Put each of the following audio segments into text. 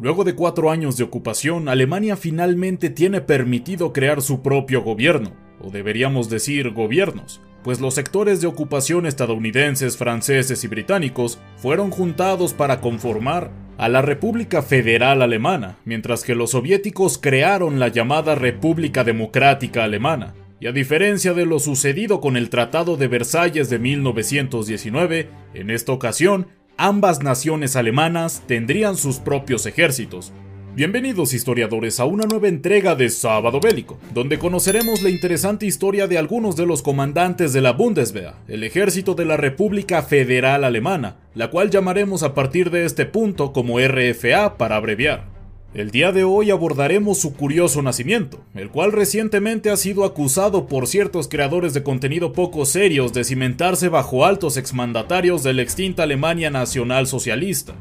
Luego de cuatro años de ocupación, Alemania finalmente tiene permitido crear su propio gobierno, o deberíamos decir gobiernos, pues los sectores de ocupación estadounidenses, franceses y británicos fueron juntados para conformar a la República Federal Alemana, mientras que los soviéticos crearon la llamada República Democrática Alemana. Y a diferencia de lo sucedido con el Tratado de Versalles de 1919, en esta ocasión ambas naciones alemanas tendrían sus propios ejércitos. Bienvenidos historiadores a una nueva entrega de Sábado Bélico, donde conoceremos la interesante historia de algunos de los comandantes de la Bundeswehr, el ejército de la República Federal Alemana, la cual llamaremos a partir de este punto como RFA para abreviar. El día de hoy abordaremos su curioso nacimiento, el cual recientemente ha sido acusado por ciertos creadores de contenido poco serios de cimentarse bajo altos exmandatarios de la extinta Alemania Nacional Socialista,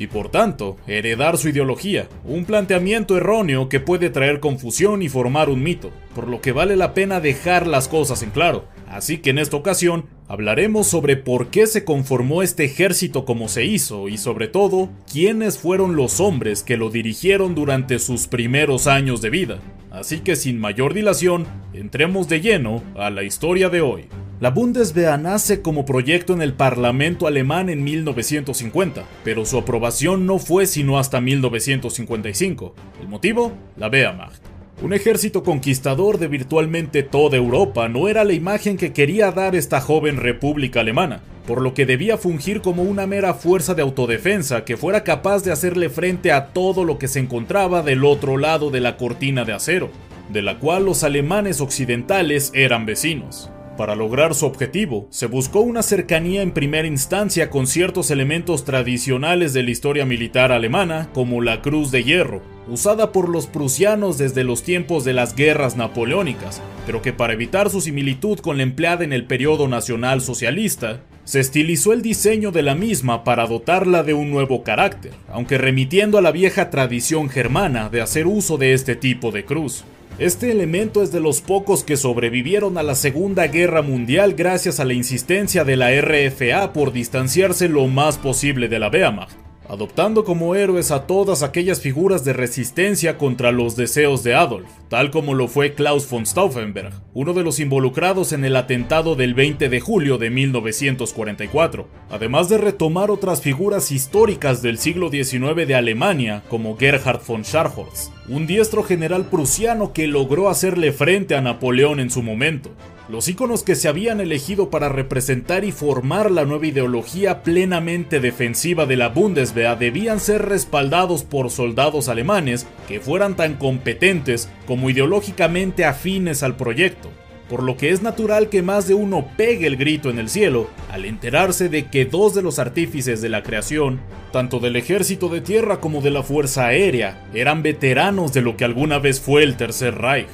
y por tanto, heredar su ideología, un planteamiento erróneo que puede traer confusión y formar un mito, por lo que vale la pena dejar las cosas en claro. Así que en esta ocasión hablaremos sobre por qué se conformó este ejército como se hizo y sobre todo quiénes fueron los hombres que lo dirigieron durante sus primeros años de vida. Así que sin mayor dilación, entremos de lleno a la historia de hoy. La Bundeswehr nace como proyecto en el Parlamento alemán en 1950, pero su aprobación no fue sino hasta 1955. ¿El motivo? La Wehrmacht. Un ejército conquistador de virtualmente toda Europa no era la imagen que quería dar esta joven república alemana, por lo que debía fungir como una mera fuerza de autodefensa que fuera capaz de hacerle frente a todo lo que se encontraba del otro lado de la cortina de acero, de la cual los alemanes occidentales eran vecinos. Para lograr su objetivo, se buscó una cercanía en primera instancia con ciertos elementos tradicionales de la historia militar alemana, como la Cruz de Hierro, usada por los prusianos desde los tiempos de las guerras napoleónicas, pero que para evitar su similitud con la empleada en el periodo nacional socialista, se estilizó el diseño de la misma para dotarla de un nuevo carácter, aunque remitiendo a la vieja tradición germana de hacer uso de este tipo de cruz. Este elemento es de los pocos que sobrevivieron a la Segunda Guerra Mundial gracias a la insistencia de la RFA por distanciarse lo más posible de la Wehrmacht, adoptando como héroes a todas aquellas figuras de resistencia contra los deseos de Adolf, tal como lo fue Klaus von Stauffenberg, uno de los involucrados en el atentado del 20 de julio de 1944, además de retomar otras figuras históricas del siglo XIX de Alemania, como Gerhard von Scharhorst, un diestro general prusiano que logró hacerle frente a Napoleón en su momento, los íconos que se habían elegido para representar y formar la nueva ideología plenamente defensiva de la Bundeswehr debían ser respaldados por soldados alemanes que fueran tan competentes como ideológicamente afines al proyecto, por lo que es natural que más de uno pegue el grito en el cielo al enterarse de que dos de los artífices de la creación, tanto del ejército de tierra como de la fuerza aérea, eran veteranos de lo que alguna vez fue el Tercer Reich.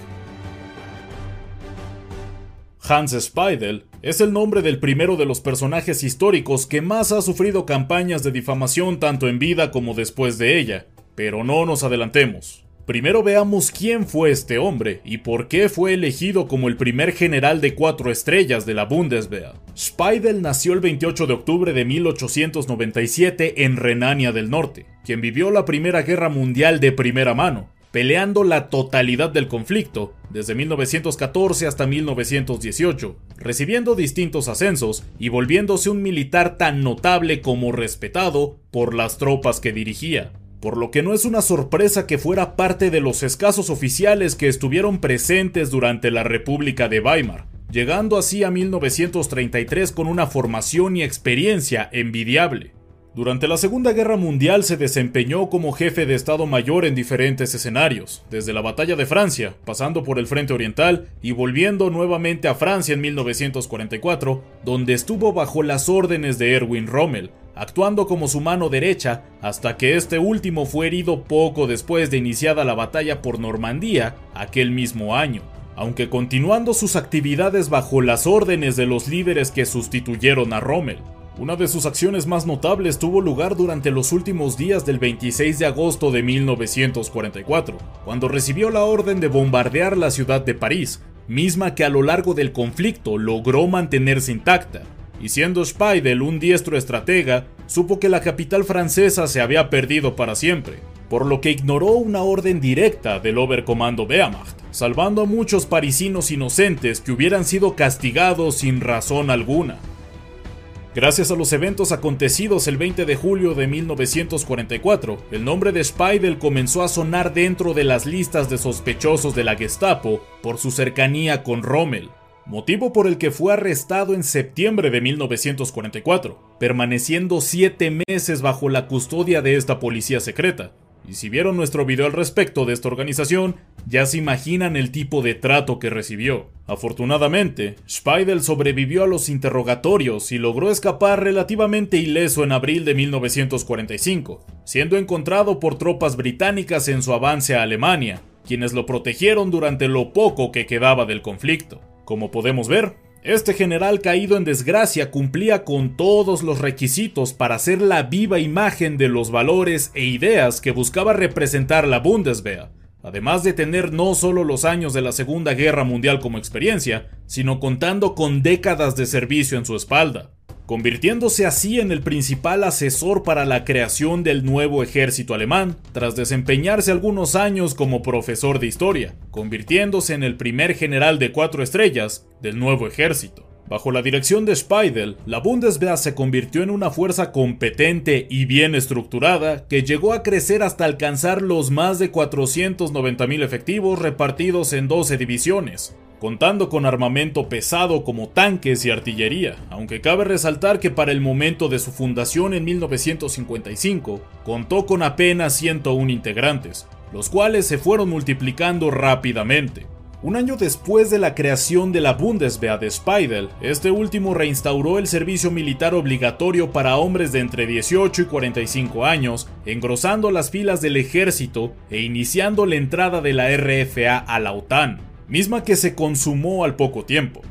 Hans Speidel es el nombre del primero de los personajes históricos que más ha sufrido campañas de difamación tanto en vida como después de ella. Pero no nos adelantemos. Primero veamos quién fue este hombre y por qué fue elegido como el primer general de cuatro estrellas de la Bundeswehr. Speidel nació el 28 de octubre de 1897 en Renania del Norte, quien vivió la Primera Guerra Mundial de primera mano peleando la totalidad del conflicto, desde 1914 hasta 1918, recibiendo distintos ascensos y volviéndose un militar tan notable como respetado por las tropas que dirigía. Por lo que no es una sorpresa que fuera parte de los escasos oficiales que estuvieron presentes durante la República de Weimar, llegando así a 1933 con una formación y experiencia envidiable. Durante la Segunda Guerra Mundial se desempeñó como jefe de Estado Mayor en diferentes escenarios, desde la Batalla de Francia, pasando por el Frente Oriental y volviendo nuevamente a Francia en 1944, donde estuvo bajo las órdenes de Erwin Rommel, actuando como su mano derecha hasta que este último fue herido poco después de iniciada la batalla por Normandía aquel mismo año. aunque continuando sus actividades bajo las órdenes de los líderes que sustituyeron a Rommel. Una de sus acciones más notables tuvo lugar durante los últimos días del 26 de agosto de 1944, cuando recibió la orden de bombardear la ciudad de París, misma que a lo largo del conflicto logró mantenerse intacta, y siendo Speidel un diestro estratega, supo que la capital francesa se había perdido para siempre, por lo que ignoró una orden directa del Oberkommando Wehrmacht, salvando a muchos parisinos inocentes que hubieran sido castigados sin razón alguna. Gracias a los eventos acontecidos el 20 de julio de 1944, el nombre de Speidel comenzó a sonar dentro de las listas de sospechosos de la Gestapo por su cercanía con Rommel, motivo por el que fue arrestado en septiembre de 1944, permaneciendo siete meses bajo la custodia de esta policía secreta, y si vieron nuestro video al respecto de esta organización, ya se imaginan el tipo de trato que recibió. Afortunadamente, Speidel sobrevivió a los interrogatorios y logró escapar relativamente ileso en abril de 1945, siendo encontrado por tropas británicas en su avance a Alemania, quienes lo protegieron durante lo poco que quedaba del conflicto. Como podemos ver, este general caído en desgracia cumplía con todos los requisitos para ser la viva imagen de los valores e ideas que buscaba representar la Bundeswehr, además de tener no solo los años de la Segunda Guerra Mundial como experiencia, sino contando con décadas de servicio en su espalda convirtiéndose así en el principal asesor para la creación del nuevo ejército alemán, tras desempeñarse algunos años como profesor de historia, convirtiéndose en el primer general de cuatro estrellas del nuevo ejército. Bajo la dirección de Speidel, la Bundeswehr se convirtió en una fuerza competente y bien estructurada que llegó a crecer hasta alcanzar los más de 490.000 efectivos repartidos en 12 divisiones, contando con armamento pesado como tanques y artillería, aunque cabe resaltar que para el momento de su fundación en 1955 contó con apenas 101 integrantes, los cuales se fueron multiplicando rápidamente. Un año después de la creación de la Bundeswehr de Speidel, este último reinstauró el servicio militar obligatorio para hombres de entre 18 y 45 años, engrosando las filas del ejército e iniciando la entrada de la RFA a la OTAN misma que se consumó al poco tiempo.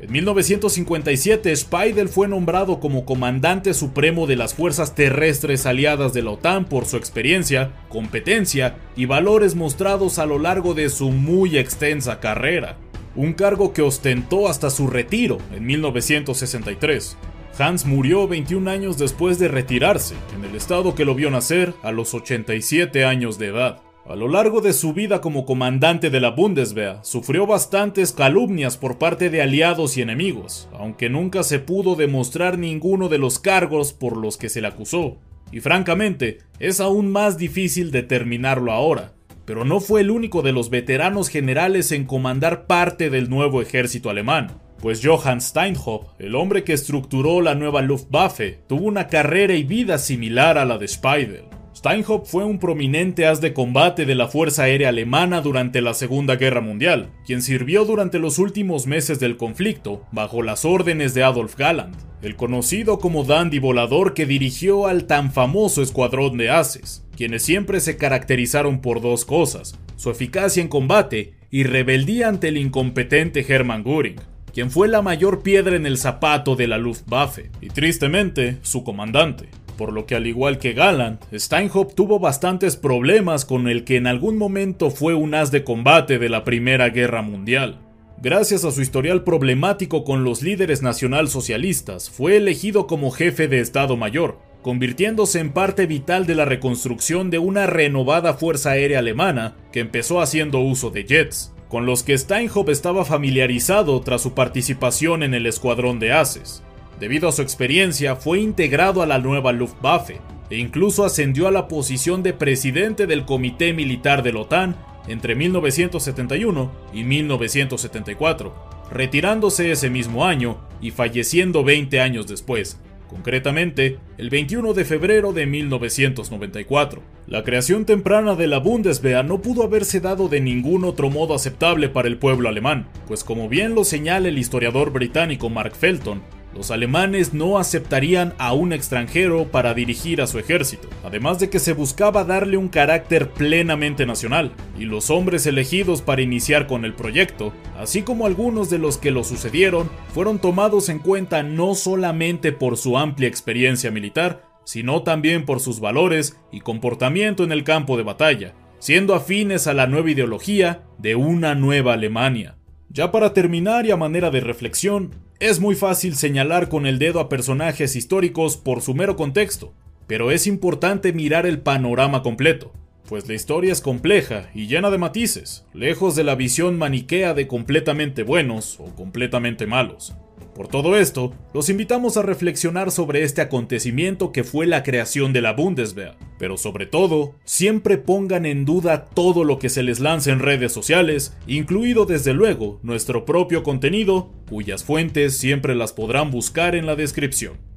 En 1957, Speidel fue nombrado como comandante supremo de las fuerzas terrestres aliadas de la OTAN por su experiencia, competencia y valores mostrados a lo largo de su muy extensa carrera, un cargo que ostentó hasta su retiro en 1963. Hans murió 21 años después de retirarse, en el estado que lo vio nacer a los 87 años de edad. A lo largo de su vida como comandante de la Bundeswehr, sufrió bastantes calumnias por parte de aliados y enemigos, aunque nunca se pudo demostrar ninguno de los cargos por los que se le acusó. Y francamente, es aún más difícil determinarlo ahora, pero no fue el único de los veteranos generales en comandar parte del nuevo ejército alemán, pues Johann Steinhoff, el hombre que estructuró la nueva Luftwaffe, tuvo una carrera y vida similar a la de Speidel. Steinhoff fue un prominente as de combate de la Fuerza Aérea Alemana durante la Segunda Guerra Mundial, quien sirvió durante los últimos meses del conflicto bajo las órdenes de Adolf Galland, el conocido como dandy volador que dirigió al tan famoso escuadrón de ases, quienes siempre se caracterizaron por dos cosas, su eficacia en combate y rebeldía ante el incompetente Hermann Göring, quien fue la mayor piedra en el zapato de la Luftwaffe, y tristemente su comandante por lo que al igual que Gallant, Steinhoff tuvo bastantes problemas con el que en algún momento fue un as de combate de la Primera Guerra Mundial. Gracias a su historial problemático con los líderes nacionalsocialistas, fue elegido como jefe de Estado Mayor, convirtiéndose en parte vital de la reconstrucción de una renovada Fuerza Aérea Alemana que empezó haciendo uso de jets, con los que Steinhoff estaba familiarizado tras su participación en el Escuadrón de Ases. Debido a su experiencia, fue integrado a la nueva Luftwaffe e incluso ascendió a la posición de presidente del Comité Militar de la OTAN entre 1971 y 1974, retirándose ese mismo año y falleciendo 20 años después, concretamente el 21 de febrero de 1994. La creación temprana de la Bundeswehr no pudo haberse dado de ningún otro modo aceptable para el pueblo alemán, pues como bien lo señala el historiador británico Mark Felton, los alemanes no aceptarían a un extranjero para dirigir a su ejército, además de que se buscaba darle un carácter plenamente nacional, y los hombres elegidos para iniciar con el proyecto, así como algunos de los que lo sucedieron, fueron tomados en cuenta no solamente por su amplia experiencia militar, sino también por sus valores y comportamiento en el campo de batalla, siendo afines a la nueva ideología de una nueva Alemania. Ya para terminar y a manera de reflexión, es muy fácil señalar con el dedo a personajes históricos por su mero contexto, pero es importante mirar el panorama completo, pues la historia es compleja y llena de matices, lejos de la visión maniquea de completamente buenos o completamente malos. Por todo esto, los invitamos a reflexionar sobre este acontecimiento que fue la creación de la Bundeswehr, pero sobre todo, siempre pongan en duda todo lo que se les lance en redes sociales, incluido desde luego nuestro propio contenido, cuyas fuentes siempre las podrán buscar en la descripción.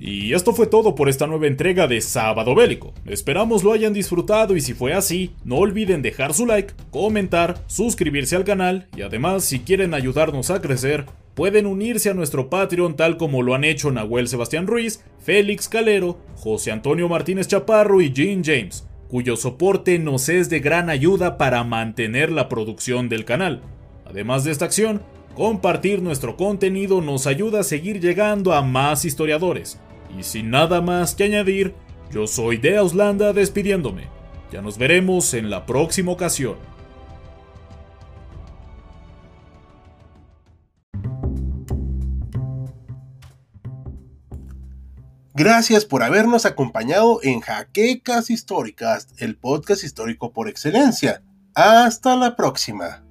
Y esto fue todo por esta nueva entrega de Sábado Bélico. Esperamos lo hayan disfrutado y si fue así, no olviden dejar su like, comentar, suscribirse al canal y además si quieren ayudarnos a crecer, pueden unirse a nuestro Patreon tal como lo han hecho Nahuel Sebastián Ruiz, Félix Calero, José Antonio Martínez Chaparro y Jean James, cuyo soporte nos es de gran ayuda para mantener la producción del canal. Además de esta acción, compartir nuestro contenido nos ayuda a seguir llegando a más historiadores y sin nada más que añadir, yo soy de Auslanda despidiéndome. Ya nos veremos en la próxima ocasión. Gracias por habernos acompañado en Jaquecas Históricas, el podcast histórico por excelencia. Hasta la próxima.